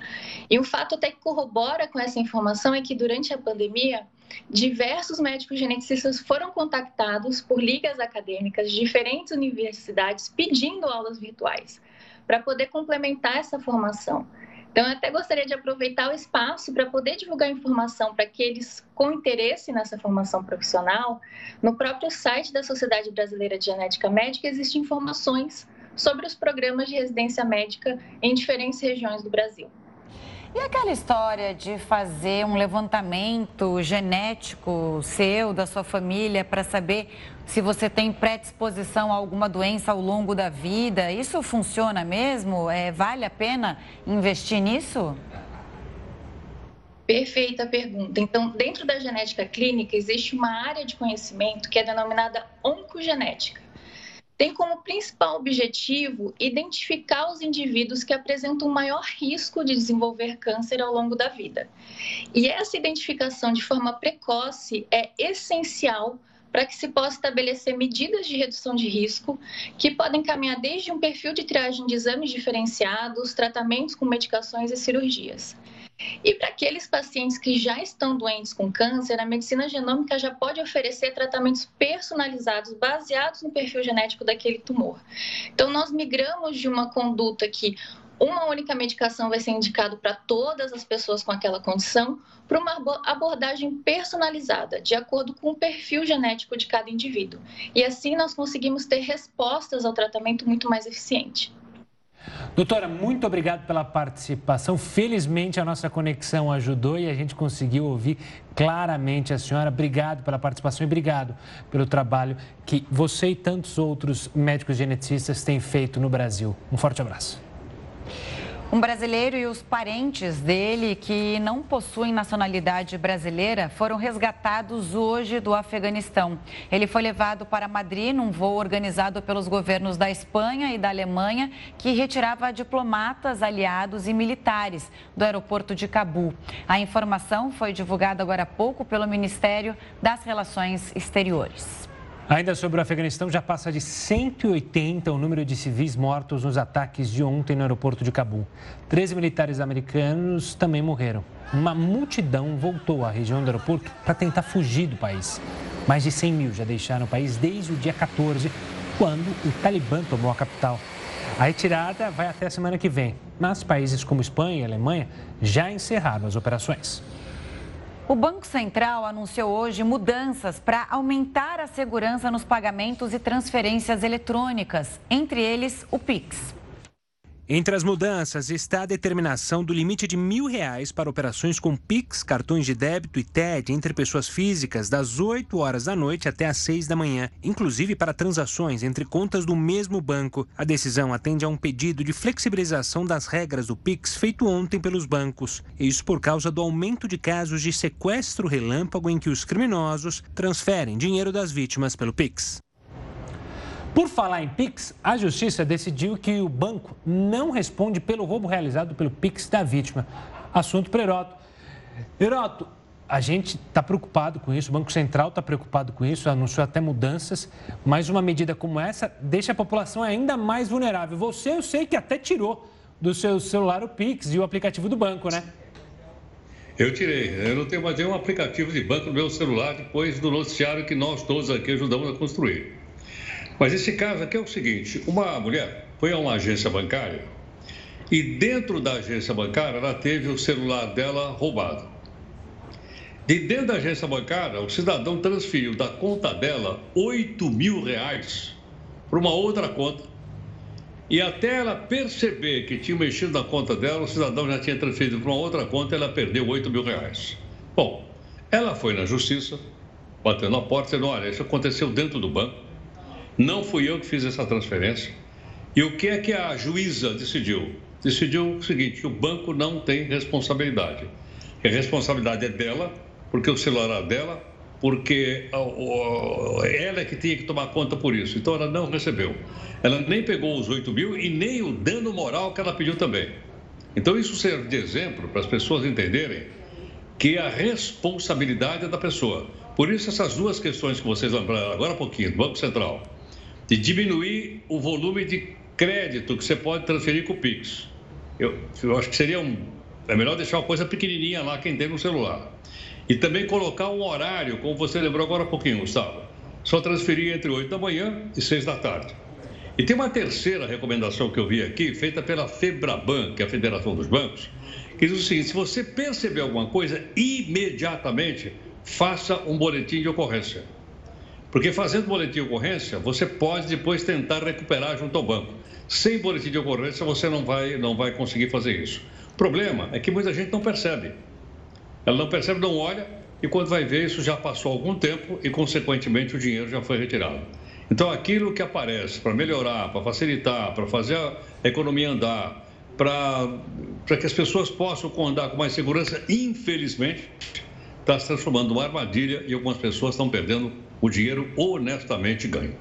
[SPEAKER 9] E um fato até que corrobora com essa informação é que durante a pandemia, diversos médicos geneticistas foram contactados por ligas acadêmicas de diferentes universidades pedindo aulas virtuais para poder complementar essa formação. Então, eu até gostaria de aproveitar o espaço para poder divulgar informação para aqueles com interesse nessa formação profissional. No próprio site da Sociedade Brasileira de Genética Médica existem informações sobre os programas de residência médica em diferentes regiões do Brasil.
[SPEAKER 1] E aquela história de fazer um levantamento genético seu, da sua família, para saber se você tem predisposição a alguma doença ao longo da vida, isso funciona mesmo? É, vale a pena investir nisso?
[SPEAKER 9] Perfeita pergunta. Então, dentro da genética clínica, existe uma área de conhecimento que é denominada oncogenética tem como principal objetivo identificar os indivíduos que apresentam maior risco de desenvolver câncer ao longo da vida. E essa identificação de forma precoce é essencial para que se possa estabelecer medidas de redução de risco que podem caminhar desde um perfil de triagem de exames diferenciados, tratamentos com medicações e cirurgias. E para aqueles pacientes que já estão doentes com câncer, a medicina genômica já pode oferecer tratamentos personalizados baseados no perfil genético daquele tumor. Então, nós migramos de uma conduta que uma única medicação vai ser indicado para todas as pessoas com aquela condição, para uma abordagem personalizada, de acordo com o perfil genético de cada indivíduo. E assim nós conseguimos ter respostas ao tratamento muito mais eficiente.
[SPEAKER 2] Doutora, muito obrigado pela participação. Felizmente a nossa conexão ajudou e a gente conseguiu ouvir claramente a senhora. Obrigado pela participação e obrigado pelo trabalho que você e tantos outros médicos geneticistas têm feito no Brasil. Um forte abraço.
[SPEAKER 1] Um brasileiro e os parentes dele, que não possuem nacionalidade brasileira, foram resgatados hoje do Afeganistão. Ele foi levado para Madrid num voo organizado pelos governos da Espanha e da Alemanha, que retirava diplomatas, aliados e militares do aeroporto de Cabul. A informação foi divulgada agora há pouco pelo Ministério das Relações Exteriores.
[SPEAKER 2] Ainda sobre o Afeganistão, já passa de 180 o número de civis mortos nos ataques de ontem no aeroporto de Cabul. Treze militares americanos também morreram. Uma multidão voltou à região do aeroporto para tentar fugir do país. Mais de 100 mil já deixaram o país desde o dia 14, quando o Talibã tomou a capital. A retirada vai até a semana que vem, mas países como Espanha e Alemanha já encerraram as operações.
[SPEAKER 1] O Banco Central anunciou hoje mudanças para aumentar a segurança nos pagamentos e transferências eletrônicas, entre eles o Pix.
[SPEAKER 2] Entre as mudanças está a determinação do limite de mil reais para operações com PIX, cartões de débito e TED entre pessoas físicas das 8 horas da noite até às 6 da manhã, inclusive para transações entre contas do mesmo banco. A decisão atende a um pedido de flexibilização das regras do PIX feito ontem pelos bancos. Isso por causa do aumento de casos de sequestro relâmpago em que os criminosos transferem dinheiro das vítimas pelo PIX. Por falar em Pix, a justiça decidiu que o banco não responde pelo roubo realizado pelo Pix da vítima. Assunto para Heroto. Heroto, a gente está preocupado com isso, o Banco Central está preocupado com isso, anunciou até mudanças, mas uma medida como essa deixa a população ainda mais vulnerável. Você, eu sei que até tirou do seu celular o Pix e o aplicativo do banco, né?
[SPEAKER 6] Eu tirei. Eu não tenho mais nenhum aplicativo de banco no meu celular depois do noticiário que nós todos aqui ajudamos a construir. Mas esse caso aqui é o seguinte: uma mulher foi a uma agência bancária e dentro da agência bancária ela teve o celular dela roubado. De dentro da agência bancária, o cidadão transferiu da conta dela 8 mil reais para uma outra conta. E até ela perceber que tinha mexido na conta dela, o cidadão já tinha transferido para uma outra conta e ela perdeu 8 mil reais. Bom, ela foi na justiça, batendo na porta, dizendo: olha, isso aconteceu dentro do banco não fui eu que fiz essa transferência. E o que é que a juíza decidiu? Decidiu o seguinte: o banco não tem responsabilidade. A responsabilidade é dela, porque o celular é dela, porque ela é que tinha que tomar conta por isso. Então ela não recebeu. Ela nem pegou os 8 mil e nem o dano moral que ela pediu também. Então isso serve de exemplo para as pessoas entenderem que a responsabilidade é da pessoa. Por isso essas duas questões que vocês lembraram agora há pouquinho, do Banco Central de diminuir o volume de crédito que você pode transferir com o Pix. Eu, eu acho que seria um. É melhor deixar uma coisa pequenininha lá, quem tem no celular. E também colocar um horário, como você lembrou agora há pouquinho, Gustavo. Só transferir entre 8 da manhã e 6 da tarde. E tem uma terceira recomendação que eu vi aqui, feita pela FEBRABAN, que é a Federação dos Bancos, que diz o seguinte: se você perceber alguma coisa, imediatamente faça um boletim de ocorrência. Porque fazendo boletim de ocorrência, você pode depois tentar recuperar junto ao banco. Sem boletim de ocorrência, você não vai, não vai conseguir fazer isso. O problema é que muita gente não percebe. Ela não percebe, não olha, e quando vai ver, isso já passou algum tempo e, consequentemente, o dinheiro já foi retirado. Então, aquilo que aparece para melhorar, para facilitar, para fazer a economia andar, para que as pessoas possam andar com mais segurança, infelizmente, está se transformando numa armadilha e algumas pessoas estão perdendo o dinheiro honestamente ganho.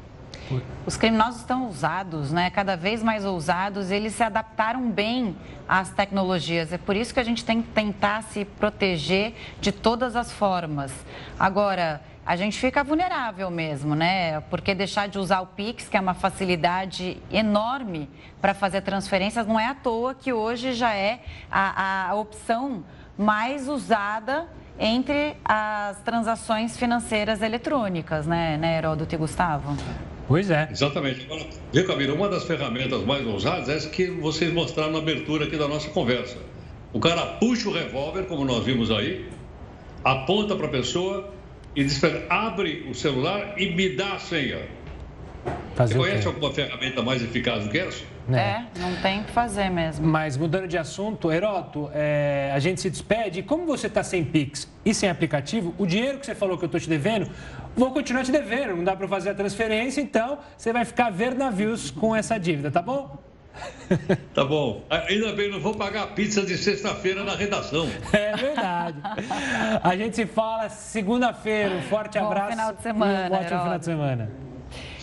[SPEAKER 1] Os criminosos estão ousados, né? cada vez mais ousados, eles se adaptaram bem às tecnologias. É por isso que a gente tem que tentar se proteger de todas as formas. Agora, a gente fica vulnerável mesmo, né? Porque deixar de usar o Pix, que é uma facilidade enorme para fazer transferências, não é à toa que hoje já é a, a opção mais usada entre as transações financeiras eletrônicas, né, né Heródoto e Gustavo?
[SPEAKER 2] Pois é.
[SPEAKER 6] Exatamente. Viu, Camila, uma das ferramentas mais ousadas é essa que vocês mostraram na abertura aqui da nossa conversa. O cara puxa o revólver, como nós vimos aí, aponta para a pessoa e diz para abre o celular e me dá a senha. Fazer Você conhece alguma ferramenta mais eficaz do que essa?
[SPEAKER 1] Né? É, não tem o que fazer mesmo.
[SPEAKER 2] Mas mudando de assunto, Heroto, é, a gente se despede. Como você está sem Pix e sem aplicativo, o dinheiro que você falou que eu estou te devendo, vou continuar te devendo. Não dá para fazer a transferência, então você vai ficar ver navios com essa dívida, tá bom?
[SPEAKER 6] Tá bom. Ainda bem, não vou pagar a pizza de sexta-feira na redação.
[SPEAKER 2] É verdade. A gente se fala segunda-feira. Um forte
[SPEAKER 1] Bom
[SPEAKER 2] abraço.
[SPEAKER 1] final de semana.
[SPEAKER 2] Um ótimo final de semana.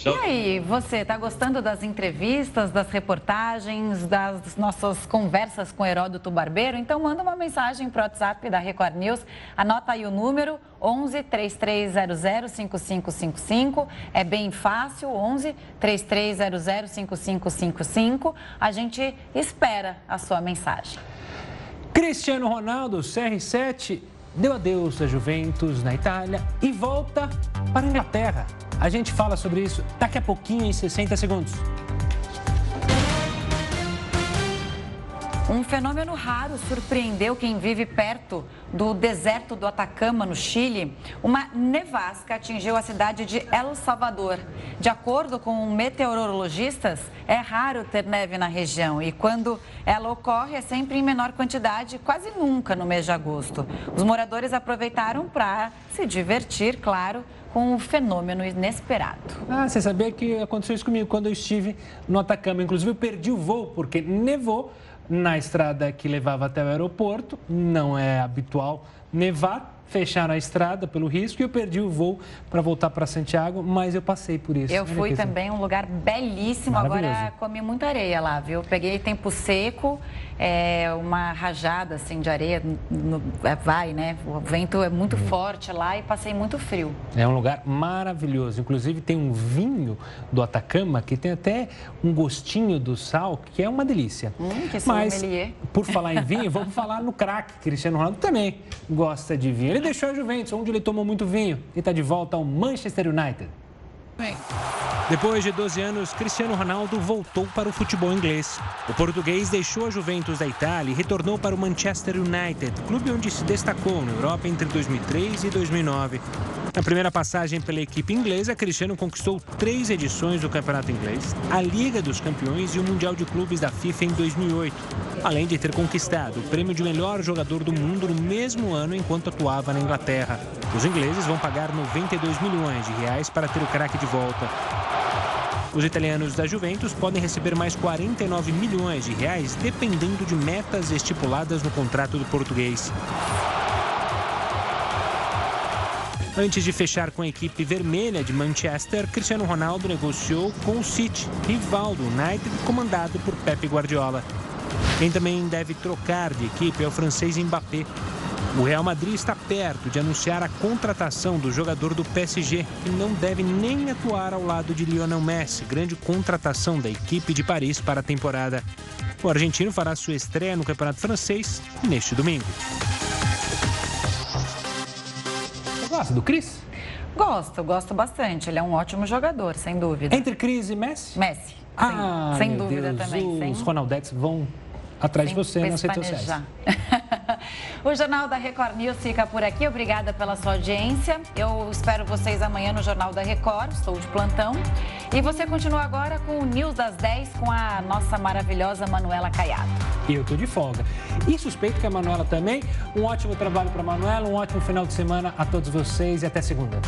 [SPEAKER 1] E aí, você está gostando das entrevistas, das reportagens, das nossas conversas com Heródoto Barbeiro? Então manda uma mensagem para o WhatsApp da Record News. Anota aí o número 11 3300 5555. É bem fácil, 11 3300 5555. A gente espera a sua mensagem.
[SPEAKER 2] Cristiano Ronaldo, CR7, deu adeus à Juventus na Itália e volta para a Inglaterra. A gente fala sobre isso daqui a pouquinho, em 60 segundos.
[SPEAKER 1] Um fenômeno raro surpreendeu quem vive perto do deserto do Atacama, no Chile. Uma nevasca atingiu a cidade de El Salvador. De acordo com meteorologistas, é raro ter neve na região e quando ela ocorre é sempre em menor quantidade, quase nunca no mês de agosto. Os moradores aproveitaram para se divertir, claro, com o fenômeno inesperado.
[SPEAKER 2] Ah, você sabia que aconteceu isso comigo quando eu estive no Atacama. Inclusive, eu perdi o voo porque nevou na estrada que levava até o aeroporto. Não é habitual nevar fecharam a estrada pelo risco e eu perdi o voo para voltar para Santiago, mas eu passei por isso.
[SPEAKER 1] Eu fui também, um lugar belíssimo. Agora comi muita areia lá, viu? Peguei tempo seco, é, uma rajada assim de areia, no, é, vai, né? O vento é muito hum. forte lá e passei muito frio.
[SPEAKER 2] É um lugar maravilhoso. Inclusive tem um vinho do Atacama que tem até um gostinho do sal, que é uma delícia.
[SPEAKER 1] Hum, que
[SPEAKER 2] Mas,
[SPEAKER 1] sommelier.
[SPEAKER 2] por falar em vinho, vamos falar no craque. Cristiano Ronaldo também gosta de vinho. Ele deixou a Juventus, onde ele tomou muito vinho, e está de volta ao Manchester United. Depois de 12 anos, Cristiano Ronaldo voltou para o futebol inglês. O português deixou a Juventus da Itália e retornou para o Manchester United, clube onde se destacou na Europa entre 2003 e 2009. Na primeira passagem pela equipe inglesa, Cristiano conquistou três edições do Campeonato Inglês, a Liga dos Campeões e o Mundial de Clubes da FIFA em 2008, além de ter conquistado o prêmio de melhor jogador do mundo no mesmo ano enquanto atuava na Inglaterra. Os ingleses vão pagar 92 milhões de reais para ter o craque de volta. Os italianos da Juventus podem receber mais 49 milhões de reais, dependendo de metas estipuladas no contrato do português. Antes de fechar com a equipe vermelha de Manchester, Cristiano Ronaldo negociou com o City, rival do United, comandado por Pep Guardiola. Quem também deve trocar de equipe é o francês Mbappé. O Real Madrid está perto de anunciar a contratação do jogador do PSG, que não deve nem atuar ao lado de Lionel Messi, grande contratação da equipe de Paris para a temporada. O argentino fará sua estreia no Campeonato Francês neste domingo. gosta do Cris?
[SPEAKER 1] Gosto, gosto bastante. Ele é um ótimo jogador, sem dúvida.
[SPEAKER 2] Entre Cris e Messi?
[SPEAKER 1] Messi.
[SPEAKER 2] Ah,
[SPEAKER 1] sem, sem dúvida
[SPEAKER 2] Deus,
[SPEAKER 1] também.
[SPEAKER 2] Os
[SPEAKER 1] sem...
[SPEAKER 2] Ronaldetes vão atrás de você nas redes sociais.
[SPEAKER 1] o Jornal da Record News fica por aqui. Obrigada pela sua audiência. Eu espero vocês amanhã no Jornal da Record. Estou de plantão. E você continua agora com o News das 10 com a nossa maravilhosa Manuela Caiado.
[SPEAKER 2] E eu estou de folga. E suspeito que a Manuela também. Um ótimo trabalho para a Manuela, um ótimo final de semana a todos vocês e até segunda.